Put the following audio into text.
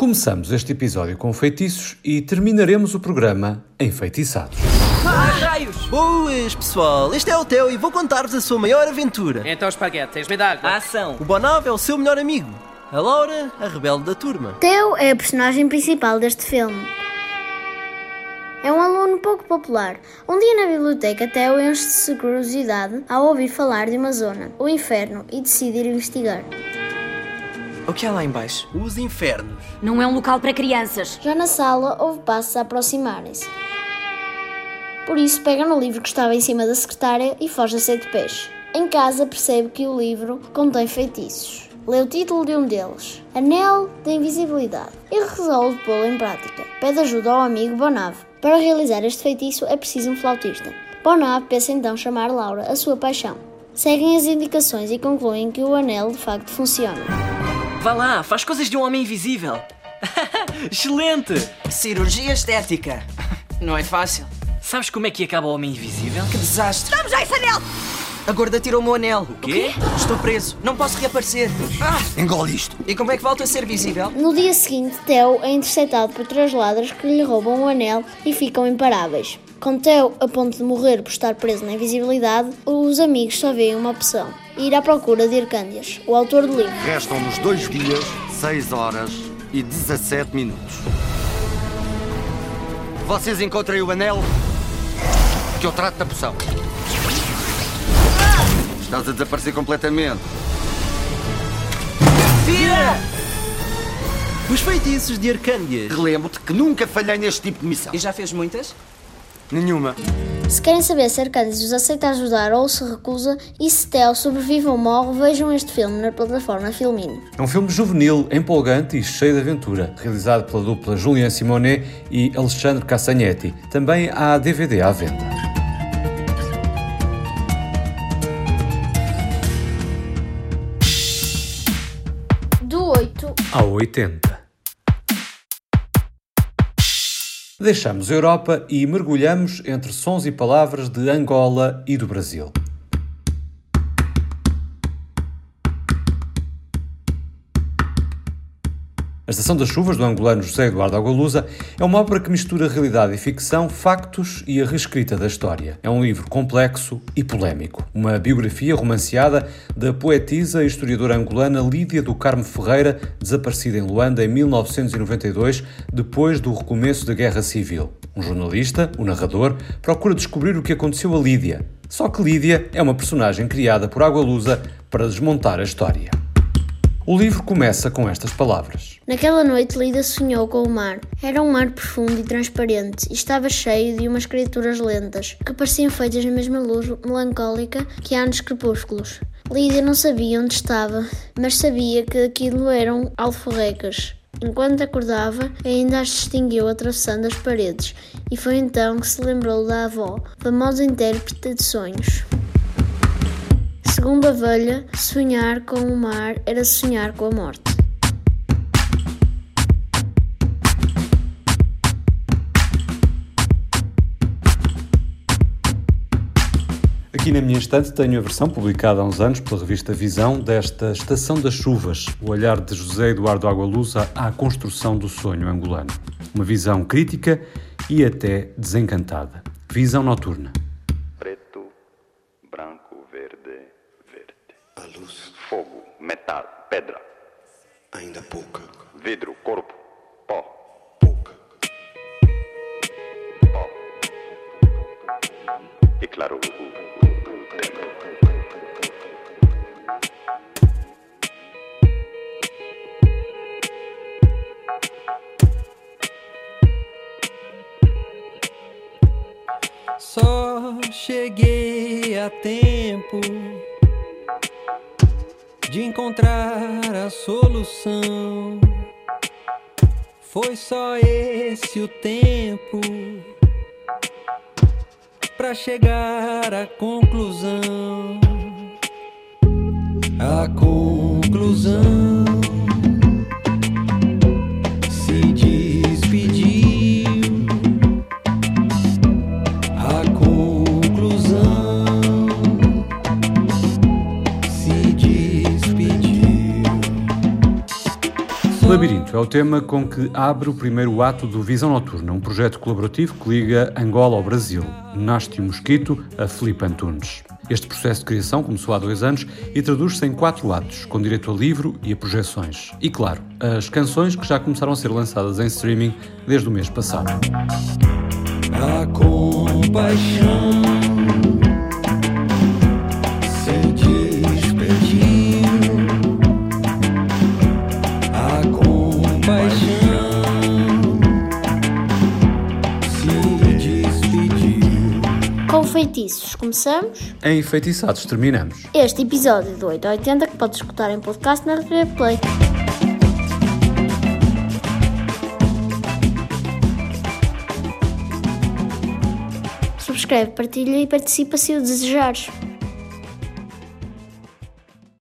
Começamos este episódio com feitiços e terminaremos o programa enfeitiçados. Ah, raios! Boas, pessoal! Este é o Theo e vou contar-vos a sua maior aventura. Então, espaguete, tens medo de água? Ação! O Bonav é o seu melhor amigo. A Laura, a rebelde da turma. Theo é a personagem principal deste filme. É um aluno pouco popular. Um dia na biblioteca, Theo enche-se de curiosidade ao ouvir falar de uma zona, o inferno, e decide ir investigar. O que há lá embaixo? Os infernos. Não é um local para crianças. Já na sala, houve passos a aproximarem-se. Por isso, pega no livro que estava em cima da secretária e foge a sete pés. Em casa, percebe que o livro contém feitiços. Lê o título de um deles, Anel da Invisibilidade, e resolve pô-lo em prática. Pede ajuda ao amigo Bonav. Para realizar este feitiço é preciso um flautista. Bonav pensa então chamar Laura, a sua paixão. Seguem as indicações e concluem que o anel de facto funciona. Vá lá, faz coisas de um homem invisível. Excelente! Cirurgia estética. Não é fácil. Sabes como é que acaba o homem invisível? Que desastre. Vamos já esse anel! A gorda tirou o meu anel. O quê? Estou preso. Não posso reaparecer. Ah, Engole isto. e como é que volto a ser visível? No dia seguinte, Theo é interceptado por três ladras que lhe roubam o anel e ficam imparáveis. Com Theo a ponto de morrer por estar preso na invisibilidade, os amigos só veem uma opção: ir à procura de Arcândias, o autor do livro. Restam-nos dois dias, 6 horas e 17 minutos. Vocês encontrem o anel que eu trato da poção. Estás a desaparecer completamente. Os feitiços de Arcândias. Relembro-te que nunca falhei neste tipo de missão. E já fez muitas? Nenhuma. Se querem saber se Arcândias os aceita ajudar ou se recusa e se Theo sobrevive ou morre, vejam este filme na plataforma Filmino. É um filme juvenil, empolgante e cheio de aventura, realizado pela dupla Julien Simonet e Alexandre Cassagnetti. Também há DVD à venda. Do 8 ao 80. Deixamos a Europa e mergulhamos entre sons e palavras de Angola e do Brasil. A Estação das Chuvas, do angolano José Eduardo Agualusa, é uma obra que mistura realidade e ficção, factos e a reescrita da história. É um livro complexo e polémico. Uma biografia romanceada da poetisa e historiadora angolana Lídia do Carmo Ferreira, desaparecida em Luanda em 1992, depois do recomeço da Guerra Civil. Um jornalista, o narrador, procura descobrir o que aconteceu a Lídia. Só que Lídia é uma personagem criada por Agualusa para desmontar a história. O livro começa com estas palavras. Naquela noite, Lida sonhou com o mar. Era um mar profundo e transparente e estava cheio de umas criaturas lentas que pareciam feitas na mesma luz melancólica que há nos crepúsculos. Lídia não sabia onde estava, mas sabia que aquilo eram alforrecas. Enquanto acordava, ainda as distinguiu atravessando as paredes, e foi então que se lembrou da avó, famosa intérprete de sonhos. Segundo a velha, sonhar com o mar era sonhar com a morte. Aqui na minha estante tenho a versão publicada há uns anos pela revista Visão desta Estação das Chuvas, o olhar de José Eduardo Agualusa à construção do sonho angolano. Uma visão crítica e até desencantada. Visão noturna. Preto, branco, verde, verde. A luz, Fogo, metal, pedra, ainda pouca, vidro, corpo, pó, pouca. pó. E claro, o, o, o tempo. Só cheguei a tempo de encontrar a solução. Foi só esse o tempo para chegar à conclusão. A conclusão é o tema com que abre o primeiro ato do Visão Noturna, um projeto colaborativo que liga Angola ao Brasil. Nasce o Mosquito a Filipe Antunes. Este processo de criação começou há dois anos e traduz-se em quatro atos, com direito a livro e a projeções. E claro, as canções que já começaram a ser lançadas em streaming desde o mês passado. A compaixão feitiços, começamos? Em Enfeitiçados terminamos. Este episódio do 880 que podes escutar em podcast na RTV Play. Subscreve, partilha e participa se o desejares.